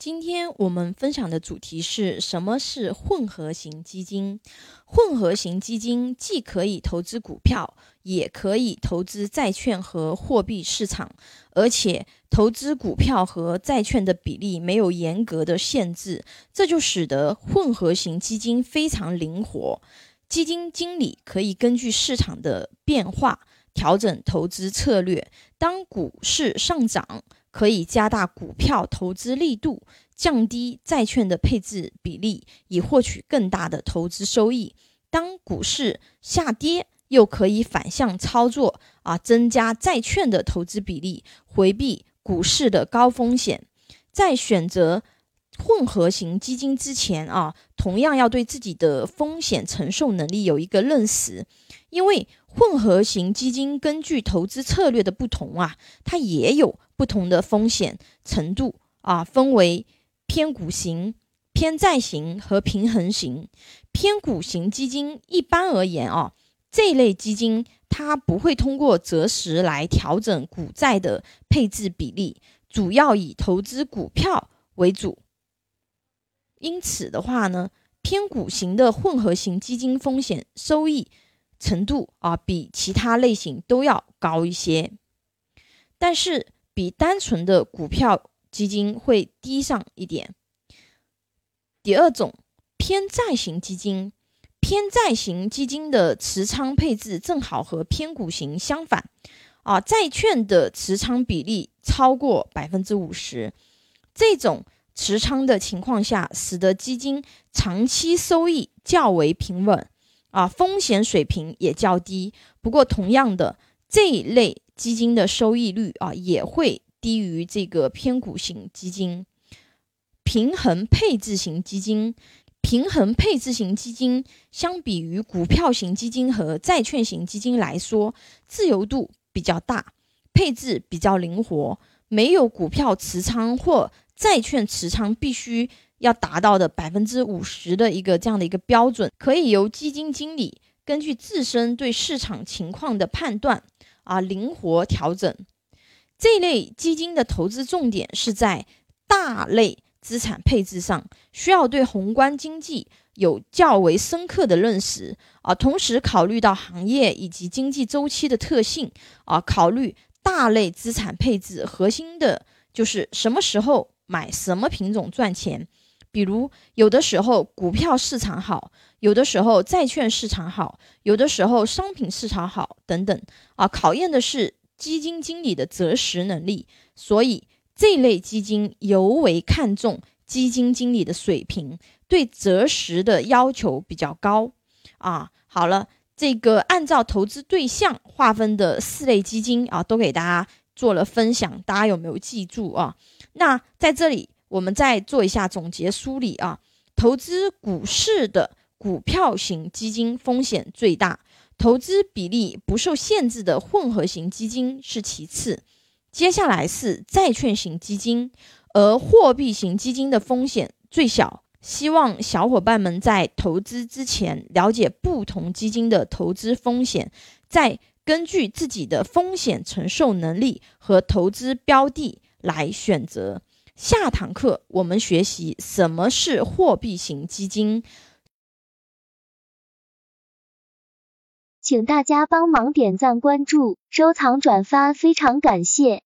今天我们分享的主题是什么是混合型基金？混合型基金既可以投资股票，也可以投资债券和货币市场，而且投资股票和债券的比例没有严格的限制，这就使得混合型基金非常灵活。基金经理可以根据市场的变化调整投资策略。当股市上涨，可以加大股票投资力度，降低债券的配置比例，以获取更大的投资收益。当股市下跌，又可以反向操作啊，增加债券的投资比例，回避股市的高风险。在选择混合型基金之前啊，同样要对自己的风险承受能力有一个认识，因为混合型基金根据投资策略的不同啊，它也有。不同的风险程度啊，分为偏股型、偏债型和平衡型。偏股型基金一般而言啊，这类基金它不会通过择时来调整股债的配置比例，主要以投资股票为主。因此的话呢，偏股型的混合型基金风险收益程度啊，比其他类型都要高一些，但是。比单纯的股票基金会低上一点。第二种偏债型基金，偏债型基金的持仓配置正好和偏股型相反，啊，债券的持仓比例超过百分之五十。这种持仓的情况下，使得基金长期收益较为平稳，啊，风险水平也较低。不过，同样的这一类。基金的收益率啊也会低于这个偏股型基金。平衡配置型基金，平衡配置型基金相比于股票型基金和债券型基金来说，自由度比较大，配置比较灵活，没有股票持仓或债券持仓必须要达到的百分之五十的一个这样的一个标准，可以由基金经理根据自身对市场情况的判断。啊，灵活调整这类基金的投资重点是在大类资产配置上，需要对宏观经济有较为深刻的认识啊，同时考虑到行业以及经济周期的特性啊，考虑大类资产配置核心的就是什么时候买什么品种赚钱。比如，有的时候股票市场好，有的时候债券市场好，有的时候商品市场好，等等啊，考验的是基金经理的择时能力。所以，这类基金尤为看重基金经理的水平，对择时的要求比较高啊。好了，这个按照投资对象划分的四类基金啊，都给大家做了分享，大家有没有记住啊？那在这里。我们再做一下总结梳理啊，投资股市的股票型基金风险最大，投资比例不受限制的混合型基金是其次，接下来是债券型基金，而货币型基金的风险最小。希望小伙伴们在投资之前了解不同基金的投资风险，在根据自己的风险承受能力和投资标的来选择。下堂课我们学习什么是货币型基金，请大家帮忙点赞、关注、收藏、转发，非常感谢。